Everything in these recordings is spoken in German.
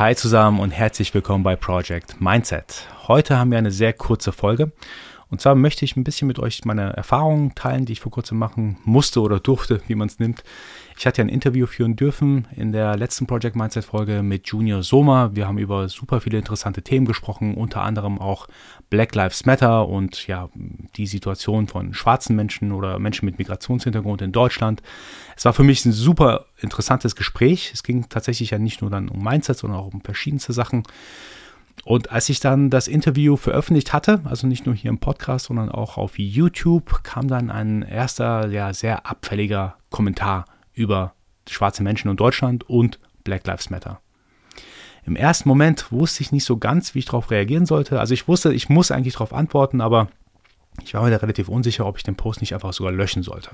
Hi zusammen und herzlich willkommen bei Project Mindset. Heute haben wir eine sehr kurze Folge. Und zwar möchte ich ein bisschen mit euch meine Erfahrungen teilen, die ich vor kurzem machen musste oder durfte, wie man es nimmt. Ich hatte ja ein Interview führen dürfen in der letzten Project Mindset Folge mit Junior Soma. Wir haben über super viele interessante Themen gesprochen, unter anderem auch Black Lives Matter und ja, die Situation von schwarzen Menschen oder Menschen mit Migrationshintergrund in Deutschland. Es war für mich ein super interessantes Gespräch. Es ging tatsächlich ja nicht nur dann um Mindset, sondern auch um verschiedenste Sachen. Und als ich dann das Interview veröffentlicht hatte, also nicht nur hier im Podcast, sondern auch auf YouTube, kam dann ein erster, ja, sehr abfälliger Kommentar über schwarze Menschen in Deutschland und Black Lives Matter. Im ersten Moment wusste ich nicht so ganz, wie ich darauf reagieren sollte. Also ich wusste, ich muss eigentlich darauf antworten, aber ich war mir da relativ unsicher, ob ich den Post nicht einfach sogar löschen sollte.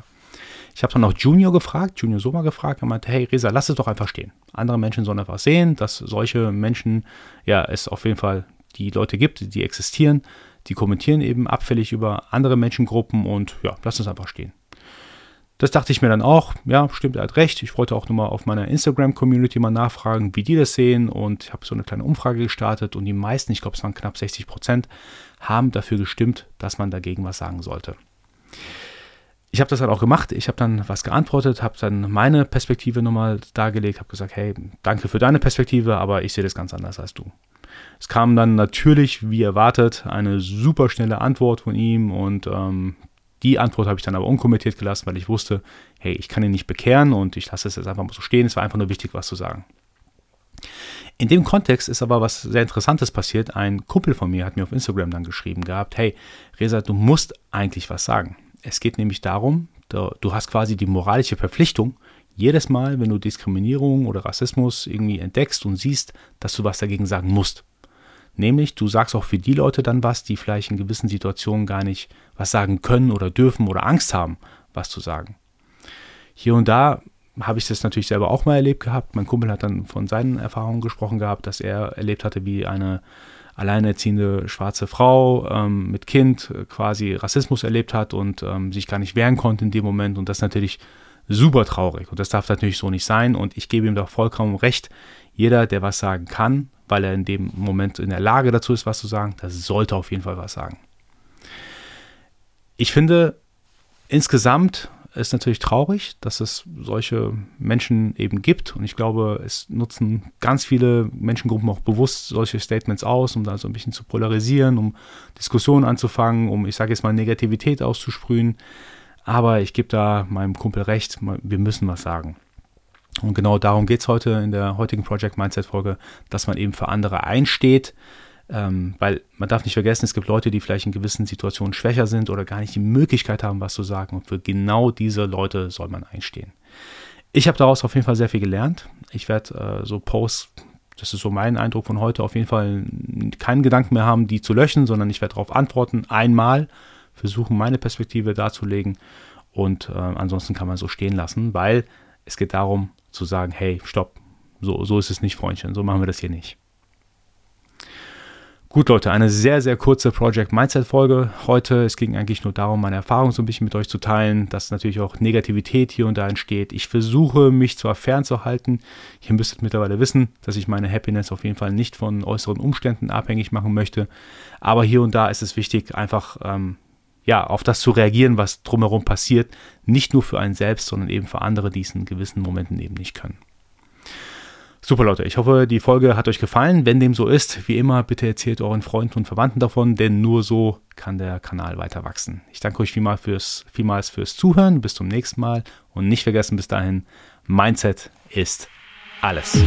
Ich habe dann auch Junior gefragt, Junior Soma gefragt, er meinte, hey Resa, lass es doch einfach stehen. Andere Menschen sollen einfach sehen, dass solche Menschen, ja, es auf jeden Fall die Leute gibt, die existieren, die kommentieren eben abfällig über andere Menschengruppen und ja, lass es einfach stehen. Das dachte ich mir dann auch, ja, stimmt, er hat recht. Ich wollte auch nochmal auf meiner Instagram-Community mal nachfragen, wie die das sehen und ich habe so eine kleine Umfrage gestartet und die meisten, ich glaube es waren knapp 60 Prozent, haben dafür gestimmt, dass man dagegen was sagen sollte ich habe das dann auch gemacht. Ich habe dann was geantwortet, habe dann meine Perspektive nochmal dargelegt, habe gesagt, hey, danke für deine Perspektive, aber ich sehe das ganz anders als du. Es kam dann natürlich, wie erwartet, eine super schnelle Antwort von ihm und ähm, die Antwort habe ich dann aber unkommentiert gelassen, weil ich wusste, hey, ich kann ihn nicht bekehren und ich lasse es jetzt einfach mal so stehen. Es war einfach nur wichtig, was zu sagen. In dem Kontext ist aber was sehr Interessantes passiert. Ein Kumpel von mir hat mir auf Instagram dann geschrieben gehabt, hey, Reza, du musst eigentlich was sagen. Es geht nämlich darum, du hast quasi die moralische Verpflichtung, jedes Mal, wenn du Diskriminierung oder Rassismus irgendwie entdeckst und siehst, dass du was dagegen sagen musst. Nämlich, du sagst auch für die Leute dann was, die vielleicht in gewissen Situationen gar nicht was sagen können oder dürfen oder Angst haben, was zu sagen. Hier und da habe ich das natürlich selber auch mal erlebt gehabt. Mein Kumpel hat dann von seinen Erfahrungen gesprochen gehabt, dass er erlebt hatte, wie eine alleinerziehende schwarze Frau ähm, mit Kind quasi Rassismus erlebt hat und ähm, sich gar nicht wehren konnte in dem Moment. Und das natürlich super traurig. Und das darf natürlich so nicht sein. Und ich gebe ihm da vollkommen recht. Jeder, der was sagen kann, weil er in dem Moment in der Lage dazu ist, was zu sagen, das sollte auf jeden Fall was sagen. Ich finde, insgesamt ist natürlich traurig, dass es solche Menschen eben gibt. Und ich glaube, es nutzen ganz viele Menschengruppen auch bewusst solche Statements aus, um da so ein bisschen zu polarisieren, um Diskussionen anzufangen, um, ich sage jetzt mal, Negativität auszusprühen. Aber ich gebe da meinem Kumpel recht, wir müssen was sagen. Und genau darum geht es heute in der heutigen Project Mindset Folge, dass man eben für andere einsteht, ähm, weil man darf nicht vergessen, es gibt Leute, die vielleicht in gewissen Situationen schwächer sind oder gar nicht die Möglichkeit haben, was zu sagen. Und für genau diese Leute soll man einstehen. Ich habe daraus auf jeden Fall sehr viel gelernt. Ich werde äh, so Posts, das ist so mein Eindruck von heute, auf jeden Fall keinen Gedanken mehr haben, die zu löschen, sondern ich werde darauf antworten, einmal versuchen, meine Perspektive darzulegen. Und äh, ansonsten kann man so stehen lassen, weil es geht darum zu sagen, hey, stopp, so, so ist es nicht, Freundchen, so machen wir das hier nicht. Gut, Leute, eine sehr, sehr kurze Project Mindset Folge heute. Es ging eigentlich nur darum, meine Erfahrung so ein bisschen mit euch zu teilen, dass natürlich auch Negativität hier und da entsteht. Ich versuche, mich zwar fernzuhalten. Ihr müsstet mittlerweile wissen, dass ich meine Happiness auf jeden Fall nicht von äußeren Umständen abhängig machen möchte. Aber hier und da ist es wichtig, einfach ähm, ja, auf das zu reagieren, was drumherum passiert. Nicht nur für einen selbst, sondern eben für andere, die es in gewissen Momenten eben nicht können. Super Leute, ich hoffe, die Folge hat euch gefallen. Wenn dem so ist, wie immer, bitte erzählt euren Freunden und Verwandten davon, denn nur so kann der Kanal weiter wachsen. Ich danke euch vielmals fürs, vielmals fürs Zuhören. Bis zum nächsten Mal und nicht vergessen bis dahin, Mindset ist alles.